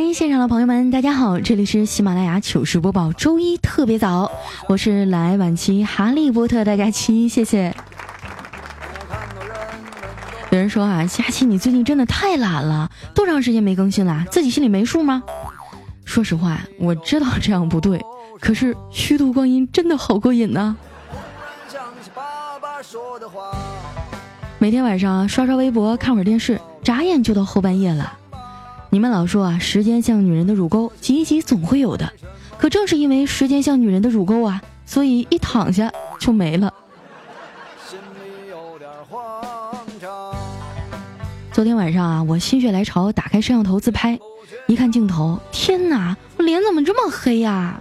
嗨，现场的朋友们，大家好，这里是喜马拉雅糗事播报，周一特别早，我是来晚期哈利波特大家期，谢谢。有人说啊，佳期你最近真的太懒了，多长时间没更新了？自己心里没数吗？说实话，我知道这样不对，可是虚度光阴真的好过瘾呐、每天晚上刷刷微博，看会儿电视，眨眼就到后半夜了。你们老说啊，时间像女人的乳沟，挤一挤总会有的。可正是因为时间像女人的乳沟啊，所以一躺下就没了。昨天晚上啊，我心血来潮打开摄像头自拍，一看镜头，天哪，我脸怎么这么黑呀、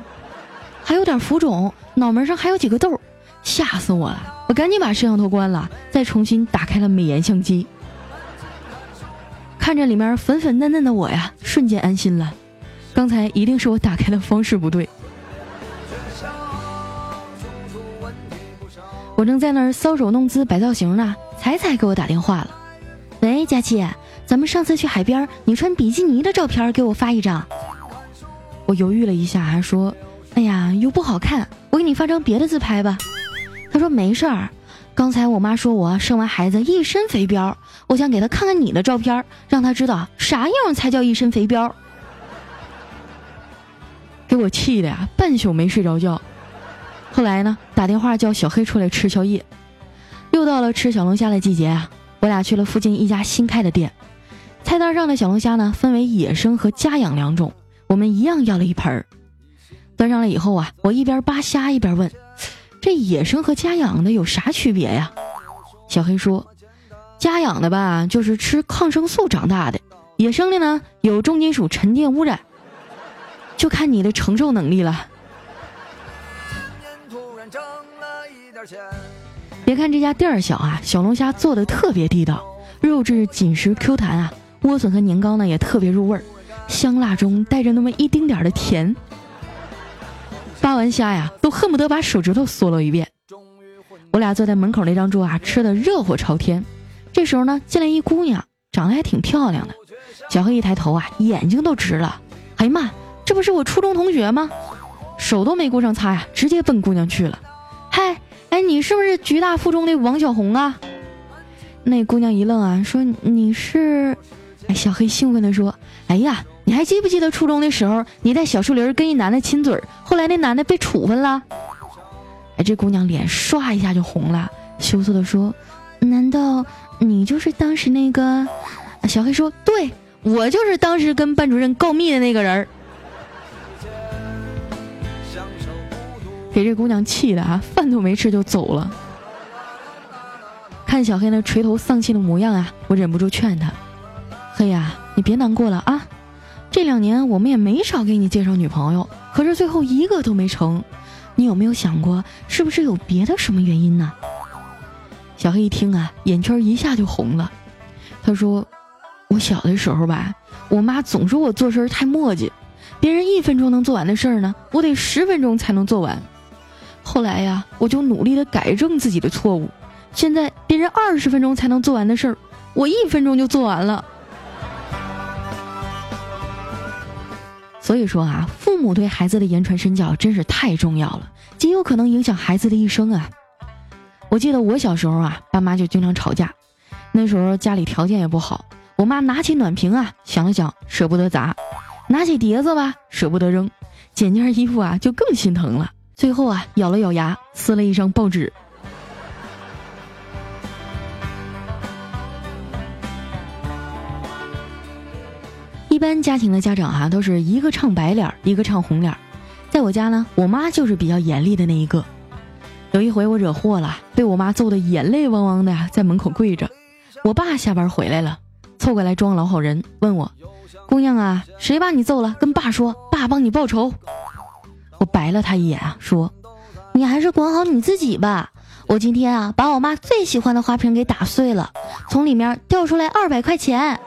还有点浮肿，脑门上还有几个痘，吓死我了！我赶紧把摄像头关了，再重新打开了美颜相机。看着里面粉粉嫩嫩的我呀，瞬间安心了。刚才一定是我打开的方式不对。我正在那儿搔首弄姿摆造型呢，彩彩给我打电话了。喂，佳琪，咱们上次去海边，你穿比基尼的照片给我发一张。我犹豫了一下，还说：“哎呀，又不好看，我给你发张别的自拍吧。”他说：“没事儿，刚才我妈说我生完孩子一身肥膘，我想给她看看你的照片，让她知道啥样才叫一身肥膘。”给我气的呀，半宿没睡着觉。后来呢，打电话叫小黑出来吃宵夜。又到了吃小龙虾的季节啊，我俩去了附近一家新开的店。菜单上的小龙虾呢，分为野生和家养两种，我们一样要了一盆儿。端上来以后啊，我一边扒虾一边问：“这野生和家养的有啥区别呀？”小黑说：“家养的吧，就是吃抗生素长大的；野生的呢，有重金属沉淀污染，就看你的承受能力了。”别看这家店儿小啊，小龙虾做的特别地道，肉质紧实 Q 弹啊，莴笋和年糕呢也特别入味儿，香辣中带着那么一丁点儿的甜。扒完虾呀，都恨不得把手指头嗦了一遍。我俩坐在门口那张桌啊，吃的热火朝天。这时候呢，进来一姑娘，长得还挺漂亮的。小黑一抬头啊，眼睛都直了。哎呀妈，这不是我初中同学吗？手都没顾上擦呀，直接奔姑娘去了。嗨，哎，你是不是局大附中的王小红啊？那姑娘一愣啊，说你是？哎，小黑兴奋地说：“哎呀，你还记不记得初中的时候，你在小树林跟一男的亲嘴，后来那男的被处分了？”哎，这姑娘脸唰一下就红了，羞涩地说：“难道你就是当时那个？”小黑说：“对，我就是当时跟班主任告密的那个人。”给这姑娘气的啊，饭都没吃就走了。看小黑那垂头丧气的模样啊，我忍不住劝他：“黑呀，你别难过了啊！这两年我们也没少给你介绍女朋友，可是最后一个都没成。你有没有想过，是不是有别的什么原因呢？”小黑一听啊，眼圈一下就红了。他说：“我小的时候吧，我妈总说我做事太磨叽，别人一分钟能做完的事儿呢，我得十分钟才能做完。”后来呀，我就努力的改正自己的错误。现在别人二十分钟才能做完的事儿，我一分钟就做完了。所以说啊，父母对孩子的言传身教真是太重要了，极有可能影响孩子的一生啊。我记得我小时候啊，爸妈就经常吵架，那时候家里条件也不好，我妈拿起暖瓶啊，想了想舍不得砸，拿起碟子吧，舍不得扔，捡件衣服啊就更心疼了。最后啊，咬了咬牙，撕了一张报纸。一般家庭的家长哈、都是一个唱白脸，一个唱红脸。在我家呢，我妈就是比较严厉的那一个。有一回我惹祸了，被我妈揍得眼泪汪汪的，在门口跪着。我爸下班回来了，凑过来装老好人，问我：“姑娘啊，谁把你揍了？跟爸说，爸帮你报仇。我白了他一眼啊，说：“你还是管好你自己吧。我今天啊，把我妈最喜欢的花瓶给打碎了，从里面掉出来二百块钱。”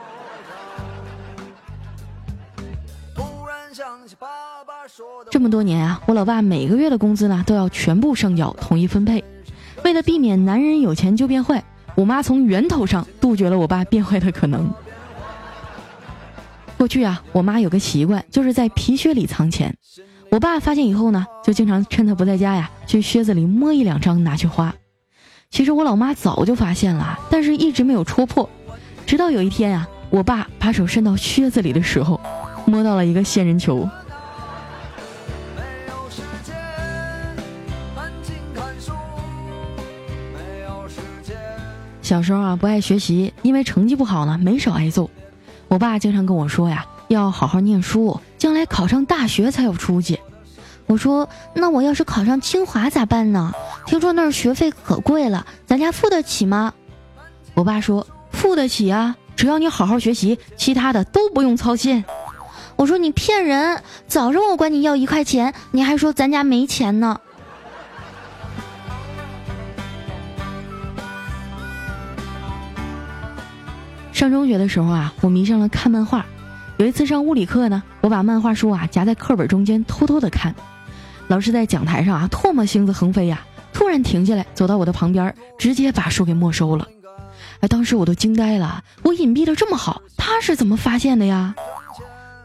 这么多年啊，我老爸每个月的工资呢都要全部上缴，统一分配。为了避免男人有钱就变坏，我妈从源头上杜绝了我爸变坏的可能。过去啊，我妈有个习惯，就是在皮靴里藏钱。我爸发现以后呢，就经常趁他不在家呀，去靴子里摸一两张拿去花。其实我老妈早就发现了，但是一直没有戳破。直到有一天啊，我爸把手伸到靴子里的时候，摸到了一个仙人球。小时候啊，不爱学习，因为成绩不好呢，没少挨揍。我爸经常跟我说呀，要好好念书，将来考上大学才有出息。我说，那我要是考上清华咋办呢？听说那儿学费可贵了，咱家付得起吗？我爸说，付得起啊，只要你好好学习，其他的都不用操心。我说你骗人，早上我管你要一块钱，你还说咱家没钱呢。上中学的时候啊，我迷上了看漫画。有一次上物理课呢，我把漫画书啊夹在课本中间偷偷的看。老师在讲台上啊唾沫星子横飞呀，突然停下来，走到我的旁边，直接把书给没收了。哎，当时我都惊呆了，我隐蔽的这么好，他是怎么发现的呀？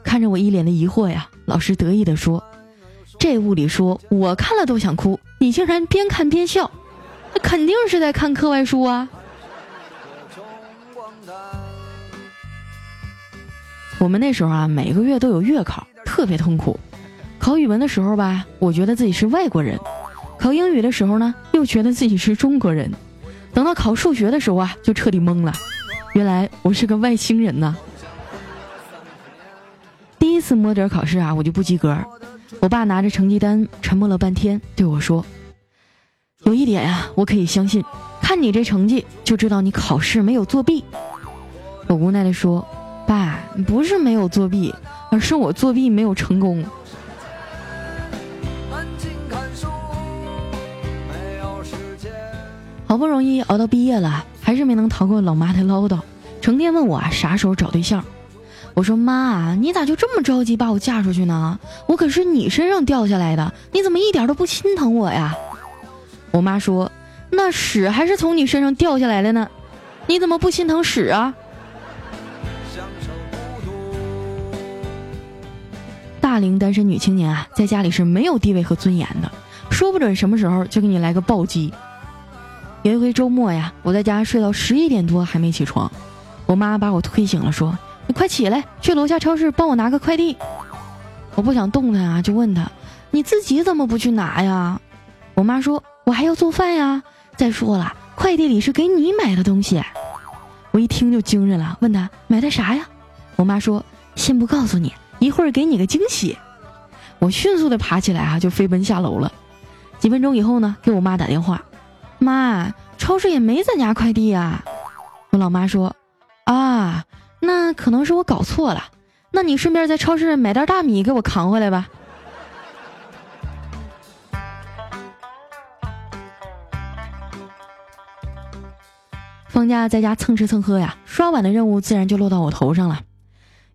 看着我一脸的疑惑呀，老师得意的说：“这物理书我看了都想哭，你竟然边看边笑，那肯定是在看课外书啊。”我们那时候啊，每个月都有月考，特别痛苦。考语文的时候吧，我觉得自己是外国人；考英语的时候呢，又觉得自己是中国人。等到考数学的时候啊，就彻底懵了，原来我是个外星人呐！第一次摸底考试啊，我就不及格。我爸拿着成绩单，沉默了半天，对我说：“有一点呀，我可以相信，看你这成绩就知道你考试没有作弊。”我无奈的说。爸，不是没有作弊，而是我作弊没有成功。好不容易熬到毕业了，还是没能逃过老妈的唠叨，成天问我啥时候找对象。我说妈，你咋就这么着急把我嫁出去呢？我可是你身上掉下来的，你怎么一点都不心疼我呀？我妈说，那屎还是从你身上掉下来的呢，你怎么不心疼屎啊？大龄单身女青年啊，在家里是没有地位和尊严的，说不准什么时候就给你来个暴击。有一回周末呀，我在家睡到十一点多还没起床，我妈把我推醒了，说：“你快起来，去楼下超市帮我拿个快递。”我不想动弹啊，就问她：“你自己怎么不去拿呀？”我妈说：“我还要做饭呀。再说了，快递里是给你买的东西。”我一听就精神了，问她买的啥呀？我妈说：“先不告诉你。”一会儿给你个惊喜，我迅速的爬起来啊，就飞奔下楼了。几分钟以后呢，给我妈打电话，妈，超市也没咱家快递啊。我老妈说，啊，那可能是我搞错了，那你顺便在超市买袋大米给我扛回来吧。放假在家蹭吃蹭喝呀，刷碗的任务自然就落到我头上了。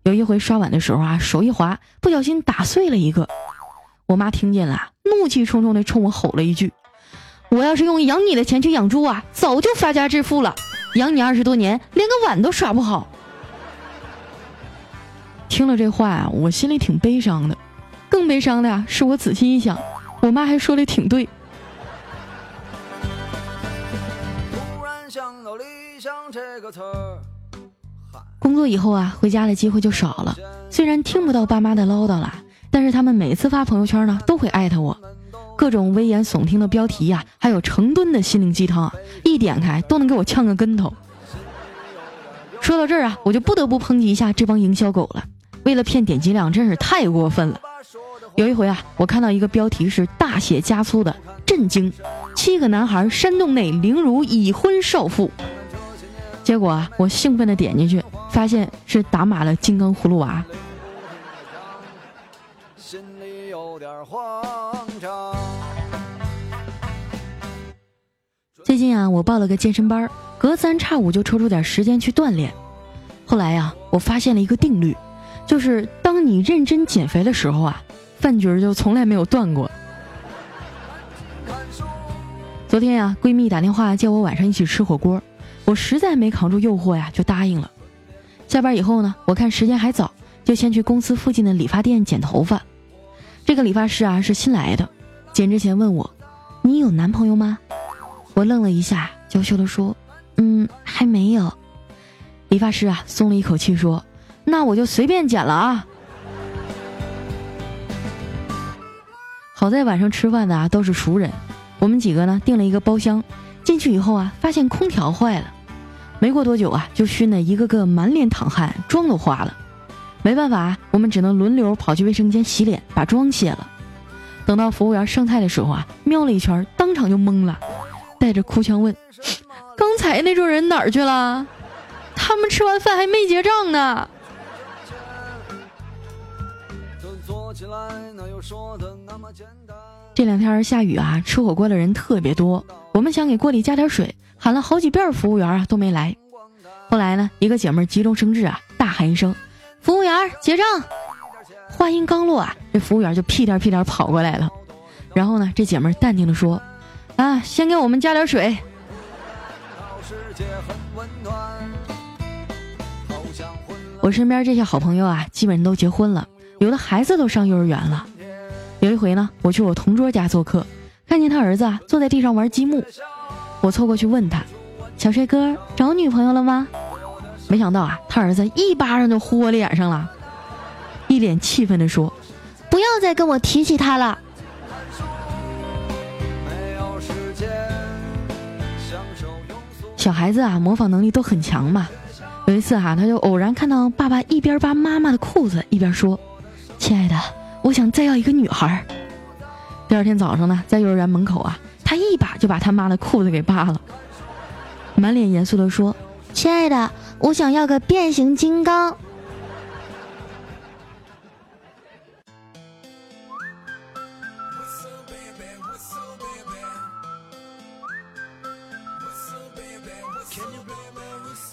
有一回刷碗的时候啊，手一滑，不小心打碎了一个。我妈听见了，怒气冲冲的冲我吼了一句：“我要是用养你的钱去养猪啊，早就发家致富了。养你二十多年，连个碗都刷不好。”听了这话啊，我心里挺悲伤的。更悲伤的呀，是我仔细一想，我妈还说的挺对。突然想到理想这个词儿。工作以后啊，回家的机会就少了。虽然听不到爸妈的唠叨了，但是他们每次发朋友圈呢，都会艾特我，各种危言耸听的标题呀，还有成吨的心灵鸡汤，一点开都能给我呛个跟头。说到这儿啊，我就不得不抨击一下这帮营销狗了，为了骗点击量，真是太过分了。有一回啊，我看到一个标题是大写加粗的，震惊：七个男孩山洞内凌辱已婚少妇。结果，我兴奋的点进去，发现是打码了金刚葫芦娃。最近啊，我报了个健身班，隔三差五就抽出点时间去锻炼。后来呀，我发现了一个定律，就是当你认真减肥的时候啊，饭局就从来没有断过。昨天呀，闺蜜打电话叫我晚上一起吃火锅，我实在没扛住诱惑呀，就答应了。下班以后呢，我看时间还早，就先去公司附近的理发店剪头发。这个理发师啊是新来的，剪之前问我：“你有男朋友吗？”我愣了一下，娇羞的说：“嗯，还没有。”理发师啊松了一口气说：“那我就随便剪了啊。”好在晚上吃饭的啊都是熟人。我们几个呢订了一个包厢，进去以后啊，发现空调坏了，没过多久啊，就熏得一个个满脸淌汗，妆都花了。没办法，我们只能轮流跑去卫生间洗脸，把妆卸了。等到服务员上菜的时候啊，瞄了一圈，当场就懵了，带着哭腔问：“ 刚才那桌人哪儿去了？他们吃完饭还没结账呢。”起来，哪有说的那么简单这两天下雨啊，吃火锅的人特别多。我们想给锅里加点水，喊了好几遍，服务员啊都没来。后来呢，一个姐妹急中生智啊，大喊一声：“服务员结账！”话音刚落啊，这服务员就屁颠屁颠跑过来了。然后呢，这姐妹淡定的说：“啊，先给我们加点水。”我身边这些好朋友啊，基本都结婚了，有的孩子都上幼儿园了。有一回呢，我去我同桌家做客，看见他儿子啊坐在地上玩积木，我凑过去问他：“小帅哥找女朋友了吗？”没想到啊，他儿子一巴掌就呼我脸上了，一脸气愤地说：“不要再跟我提起他了。”小孩子啊，模仿能力都很强嘛。有一次哈，他就偶然看到爸爸一边扒妈妈的裤子，一边说：“亲爱的。”我想再要一个女孩。第二天早上呢，在幼儿园门口啊，他一把就把他妈的裤子给扒了，满脸严肃的说：“亲爱的，我想要个变形金刚。”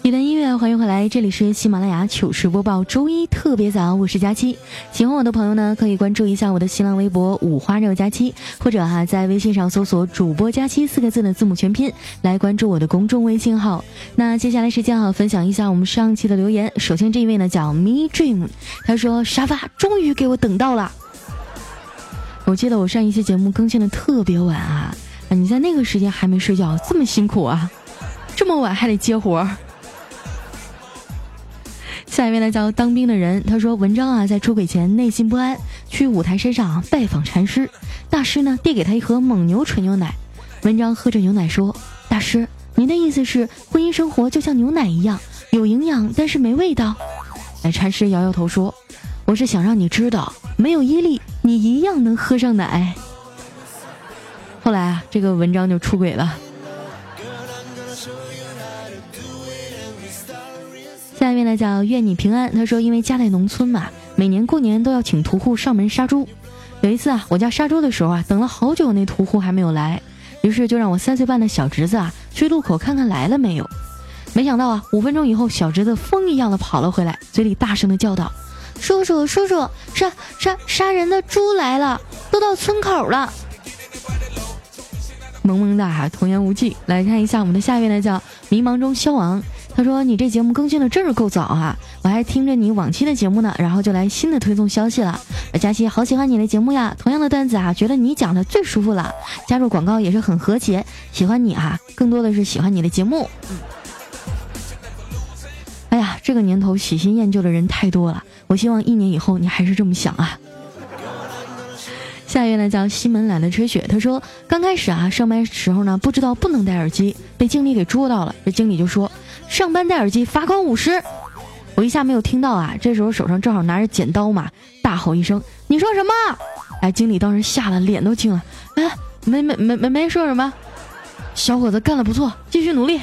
一段音乐，欢迎回来，这里是喜马拉雅糗事播报，周一特别早，我是佳期。喜欢我的朋友呢，可以关注一下我的新浪微博五花肉佳期，或者哈在微信上搜索主播佳期四个字的字母全拼来关注我的公众微信号。那接下来时间哈，分享一下我们上期的留言。首先这一位呢叫 Me Dream，他说沙发终于给我等到了。我记得我上一期节目更新的特别晚啊，你在那个时间还没睡觉，这么辛苦啊，这么晚还得接活儿。下一位呢叫当兵的人，他说文章啊在出轨前内心不安，去五台山上拜访禅师，大师呢递给他一盒蒙牛纯牛奶，文章喝着牛奶说：“大师，您的意思是婚姻生活就像牛奶一样，有营养但是没味道？”哎，禅师摇摇头说：“我是想让你知道，没有伊利，你一样能喝上奶。”后来啊，这个文章就出轨了。下面呢叫愿你平安。他说，因为家在农村嘛，每年过年都要请屠户上门杀猪。有一次啊，我家杀猪的时候啊，等了好久，那屠户还没有来，于是就让我三岁半的小侄子啊去路口看看来了没有。没想到啊，五分钟以后，小侄子风一样的跑了回来，嘴里大声的叫道：“叔叔，叔叔，杀杀杀人的猪来了，都到村口了。”萌萌哒，童言无忌。来看一下我们的下一位呢，叫迷茫中消亡。他说：“你这节目更新的真是够早啊！我还听着你往期的节目呢，然后就来新的推送消息了。佳琪好喜欢你的节目呀，同样的段子啊，觉得你讲的最舒服了。加入广告也是很和谐，喜欢你啊，更多的是喜欢你的节目。嗯哎呀，这个年头喜新厌旧的人太多了，我希望一年以后你还是这么想啊。”下一位呢叫西门懒得吹雪，他说刚开始啊上班时候呢不知道不能戴耳机，被经理给捉到了，这经理就说。上班戴耳机罚款五十，我一下没有听到啊！这时候手上正好拿着剪刀嘛，大吼一声：“你说什么？”哎，经理当时吓得脸都青了。哎，没没没没没说什么，小伙子干的不错，继续努力。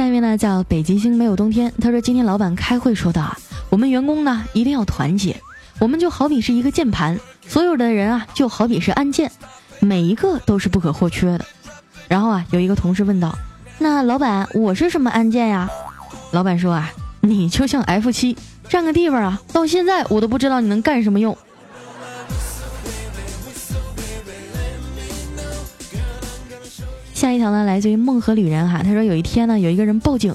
下一位呢叫北极星没有冬天，他说今天老板开会说到啊，我们员工呢一定要团结，我们就好比是一个键盘，所有的人啊就好比是按键，每一个都是不可或缺的。然后啊，有一个同事问道：“那老板，我是什么按键呀？”老板说啊，你就像 F 七，占个地方啊，到现在我都不知道你能干什么用。下一条呢，来自于梦河旅人哈，他说有一天呢，有一个人报警，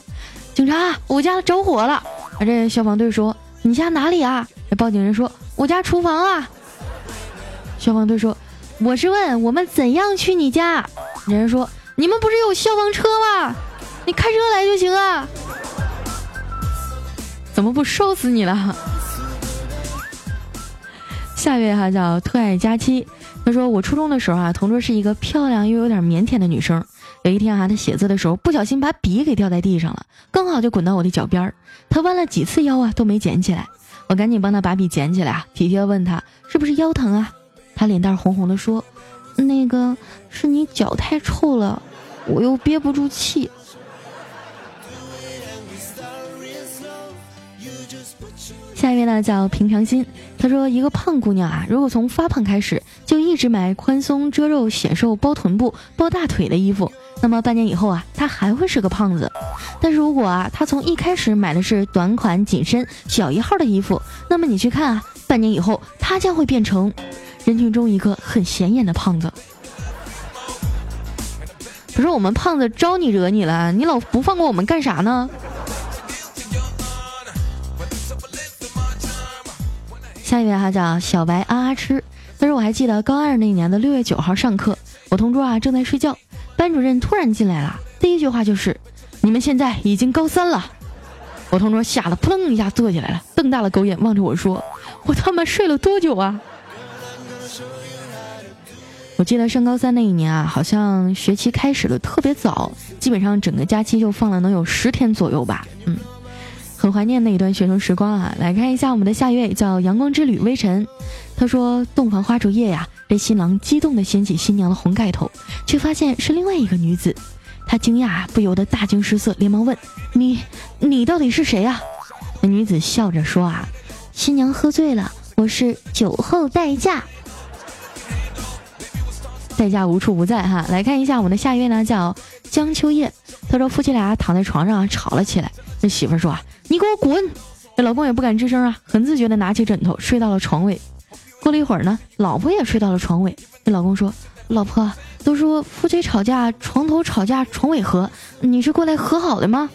警察，我家着火了。啊，这消防队说你家哪里啊？这报警人说我家厨房啊。消防队说我是问我们怎样去你家。人说你们不是有消防车吗？你开车来就行啊。怎么不烧死你了？下一位哈叫特爱佳期。他说：“我初中的时候啊，同桌是一个漂亮又有点腼腆的女生。有一天啊，她写字的时候不小心把笔给掉在地上了，刚好就滚到我的脚边儿。她弯了几次腰啊，都没捡起来。我赶紧帮她把笔捡起来啊，体贴的问她是不是腰疼啊？她脸蛋红红的说：那个是你脚太臭了，我又憋不住气。”下一位呢叫平常心，他说一个胖姑娘啊，如果从发胖开始一直买宽松遮肉显瘦包臀部包大腿的衣服，那么半年以后啊，他还会是个胖子。但是如果啊，他从一开始买的是短款紧身小一号的衣服，那么你去看啊，半年以后他将会变成人群中一个很显眼的胖子。不是我们胖子招你惹你了？你老不放过我们干啥呢？下一位哈叫小白啊啊吃，他说我还记得高二那年的六月九号上课，我同桌啊正在睡觉，班主任突然进来了，第一句话就是你们现在已经高三了。我同桌吓得扑棱一下坐起来了，瞪大了狗眼望着我说：“我他妈睡了多久啊？”我记得上高三那一年啊，好像学期开始的特别早，基本上整个假期就放了能有十天左右吧，嗯。很怀念那一段学生时光啊！来看一下我们的下一位，叫阳光之旅微尘。他说：“洞房花烛夜呀，这新郎激动地掀起新娘的红盖头，却发现是另外一个女子。他惊讶不由得大惊失色，连忙问：‘你，你到底是谁呀？’那女子笑着说：‘啊，新娘喝醉了，我是酒后代驾。代驾无处不在哈！来看一下我们的下一位呢，叫江秋叶。他说夫妻俩躺在床上吵了起来，那媳妇说啊。”你给我滚！这老公也不敢吱声啊，很自觉的拿起枕头睡到了床尾。过了一会儿呢，老婆也睡到了床尾。这老公说：“老婆，都说夫妻吵架床头吵架床尾和，你是过来和好的吗？”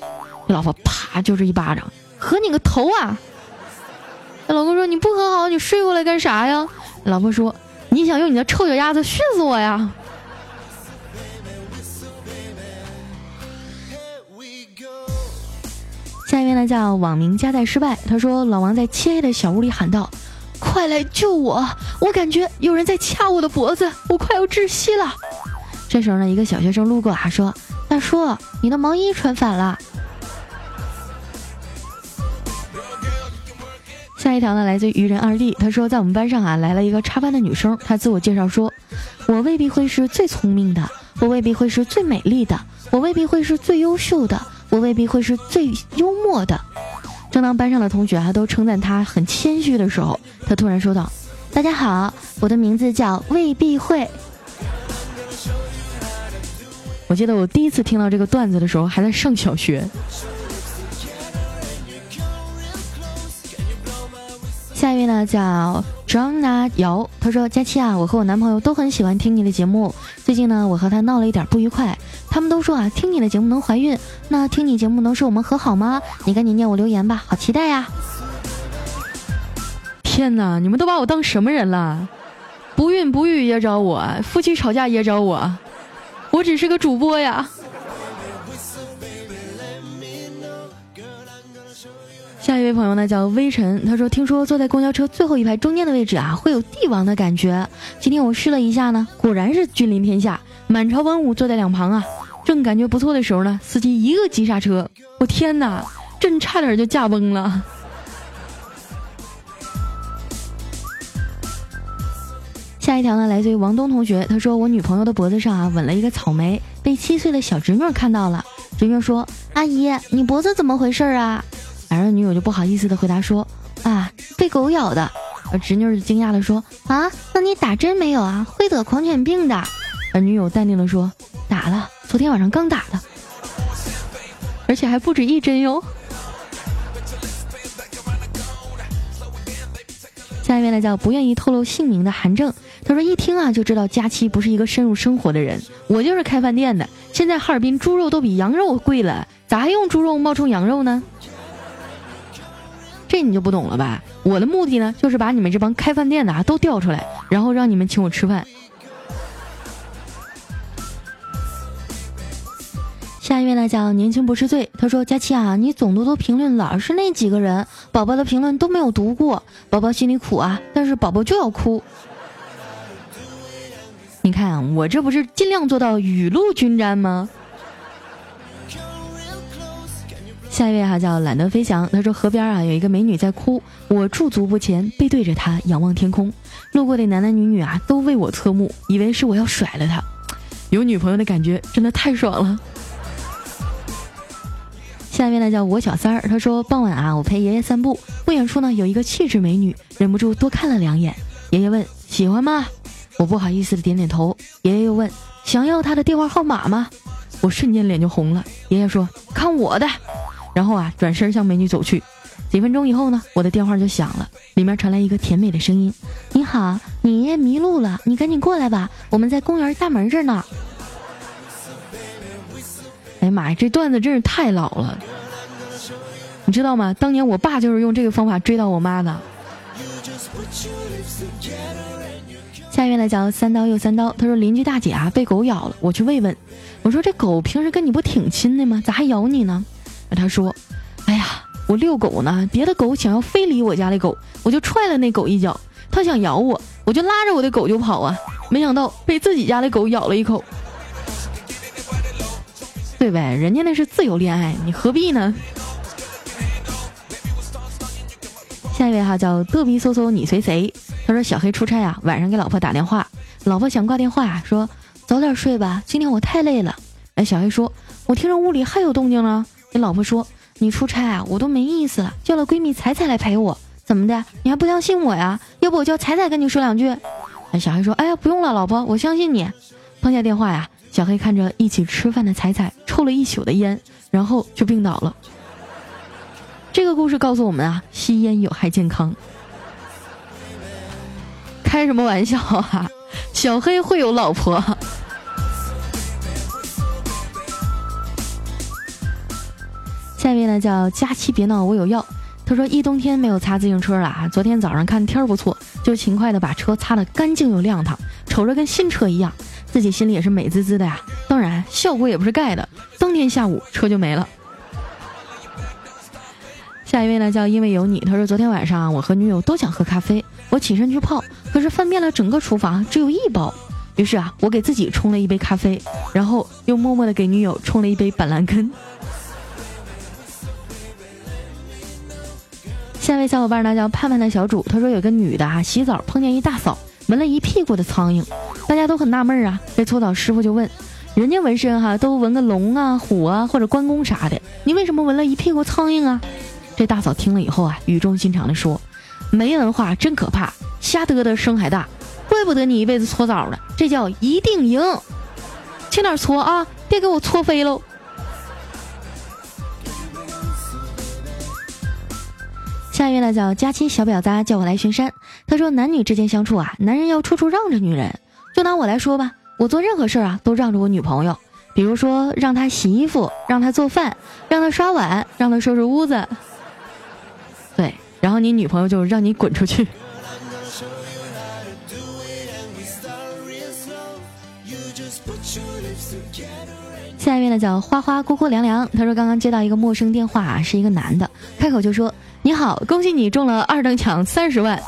这老婆啪就是一巴掌，和你个头啊！这老公说：“你不和好，你睡过来干啥呀？”老婆说：“你想用你的臭脚丫子训死我呀？”下一位呢叫网名加载失败，他说老王在漆黑的小屋里喊道：“快来救我！我感觉有人在掐我的脖子，我快要窒息了。”这时候呢，一个小学生路过啊，说：“大叔，你的毛衣穿反了。”下一条呢，来自愚人二弟，他说在我们班上啊来了一个插班的女生，她自我介绍说：“我未必会是最聪明的，我未必会是最美丽的，我未必会是最优秀的。”我未必会是最幽默的。正当班上的同学还都称赞他很谦虚的时候，他突然说道：“大家好，我的名字叫魏必会。”我记得我第一次听到这个段子的时候，还在上小学。下一位呢，叫张娜瑶，他说：“佳期啊，我和我男朋友都很喜欢听你的节目。最近呢，我和他闹了一点不愉快。”他们都说啊，听你的节目能怀孕，那听你节目能使我们和好吗？你赶紧念我留言吧，好期待呀！天哪，你们都把我当什么人了？不孕不育也找我，夫妻吵架也找我，我只是个主播呀。下一位朋友呢叫微尘，他说听说坐在公交车最后一排中间的位置啊，会有帝王的感觉。今天我试了一下呢，果然是君临天下，满朝文武坐在两旁啊。正感觉不错的时候呢，司机一个急刹车，我天哪，真差点就驾崩了。下一条呢，来自于王东同学，他说我女朋友的脖子上啊吻了一个草莓，被七岁的小侄女看到了，侄女说：“阿姨，你脖子怎么回事啊？”然后女友就不好意思的回答说：“啊，被狗咬的。”而侄女就惊讶的说：“啊，那你打针没有啊？会得狂犬病的。”而女友淡定的说：“打了，昨天晚上刚打的，而且还不止一针哟。”下一位呢叫不愿意透露姓名的韩正，他说一听啊就知道佳期不是一个深入生活的人。我就是开饭店的，现在哈尔滨猪肉都比羊肉贵了，咋还用猪肉冒充羊肉呢？这你就不懂了吧？我的目的呢就是把你们这帮开饭店的啊都调出来，然后让你们请我吃饭。下一位呢叫年轻不是罪，他说佳期啊，你总多多评论老是那几个人，宝宝的评论都没有读过，宝宝心里苦啊，但是宝宝就要哭。你看我这不是尽量做到雨露均沾吗？下一位哈叫懒得飞翔，他说河边啊有一个美女在哭，我驻足不前，背对着她仰望天空，路过的男男女女啊都为我侧目，以为是我要甩了她，有女朋友的感觉真的太爽了。下面呢叫我小三儿，他说傍晚啊，我陪爷爷散步，不远处呢有一个气质美女，忍不住多看了两眼。爷爷问喜欢吗？我不好意思的点点头。爷爷又问想要他的电话号码吗？我瞬间脸就红了。爷爷说看我的，然后啊转身向美女走去。几分钟以后呢，我的电话就响了，里面传来一个甜美的声音：你好，你爷爷迷路了，你赶紧过来吧，我们在公园大门这儿呢。哎呀妈呀，这段子真是太老了，你知道吗？当年我爸就是用这个方法追到我妈的。下面来讲三刀又三刀，他说邻居大姐啊被狗咬了，我去慰问，我说这狗平时跟你不挺亲的吗？咋还咬你呢？他说，哎呀，我遛狗呢，别的狗想要非礼我家的狗，我就踹了那狗一脚，它想咬我，我就拉着我的狗就跑啊，没想到被自己家的狗咬了一口。对呗，人家那是自由恋爱，你何必呢？下一位哈叫嘚逼嗖嗖你随谁？他说小黑出差啊，晚上给老婆打电话，老婆想挂电话，说早点睡吧，今天我太累了。哎，小黑说，我听着屋里还有动静呢。你老婆说，你出差啊，我都没意思了，叫了闺蜜彩彩来陪我，怎么的？你还不相信我呀？要不我叫彩彩跟你说两句？哎，小黑说，哎呀，不用了，老婆，我相信你。放下电话呀。小黑看着一起吃饭的彩彩，抽了一宿的烟，然后就病倒了。这个故事告诉我们啊，吸烟有害健康。开什么玩笑啊！小黑会有老婆。下面呢叫佳期别闹，我有药。他说一冬天没有擦自行车了啊，昨天早上看天儿不错，就勤快的把车擦得干净又亮堂，瞅着跟新车一样。自己心里也是美滋滋的呀，当然效果也不是盖的。当天下午车就没了。下一位呢，叫因为有你。他说昨天晚上我和女友都想喝咖啡，我起身去泡，可是翻遍了整个厨房只有一包。于是啊，我给自己冲了一杯咖啡，然后又默默的给女友冲了一杯板蓝根。下一位小伙伴呢叫盼盼的小主，他说有个女的啊洗澡碰见一大嫂。闻了一屁股的苍蝇，大家都很纳闷啊。这搓澡师傅就问：“人家纹身哈都纹个龙啊、虎啊或者关公啥的，你为什么纹了一屁股苍蝇啊？”这大嫂听了以后啊，语重心长的说：“没文化真可怕，瞎嘚嘚声还大，怪不得你一辈子搓澡了，这叫一定赢。轻点搓啊，别给我搓飞喽。”下一位呢叫佳期小婊子，叫我来巡山。他说男女之间相处啊，男人要处处让着女人。就拿我来说吧，我做任何事儿啊都让着我女朋友。比如说让她洗衣服，让她做饭，让她刷碗，让她收拾屋子。对，然后你女朋友就让你滚出去。下一位呢叫花花姑姑凉凉。他说刚刚接到一个陌生电话，是一个男的，开口就说。你好，恭喜你中了二等奖三十万，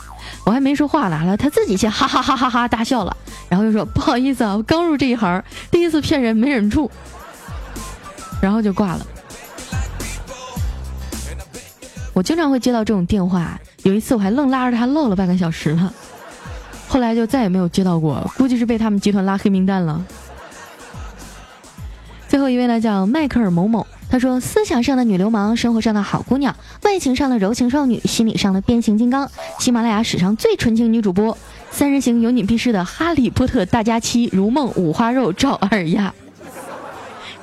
我还没说话呢，他自己先哈哈哈哈哈大笑了，然后又说不好意思啊，我刚入这一行，第一次骗人没忍住，然后就挂了。我经常会接到这种电话，有一次我还愣拉着他唠了半个小时呢，后来就再也没有接到过，估计是被他们集团拉黑名单了。最后一位呢叫迈克尔某某，他说：思想上的女流氓，生活上的好姑娘，外形上的柔情少女，心理上的变形金刚，喜马拉雅史上最纯情女主播，三人行有你必失的哈利波特大家期，如梦五花肉赵二丫。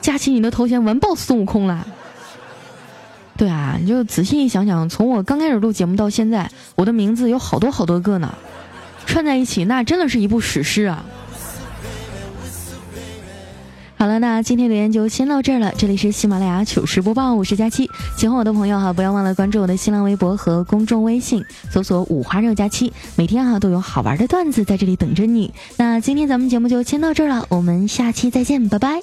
佳期，你的头衔完爆孙悟空了。对啊，你就仔细一想想，从我刚开始录节目到现在，我的名字有好多好多个呢，串在一起，那真的是一部史诗啊。好了，那今天留言就先到这儿了。这里是喜马拉雅糗事播报，我是佳期。喜欢我的朋友哈，不要忘了关注我的新浪微博和公众微信，搜索“五花肉佳期”，每天哈都有好玩的段子在这里等着你。那今天咱们节目就先到这儿了，我们下期再见，拜拜。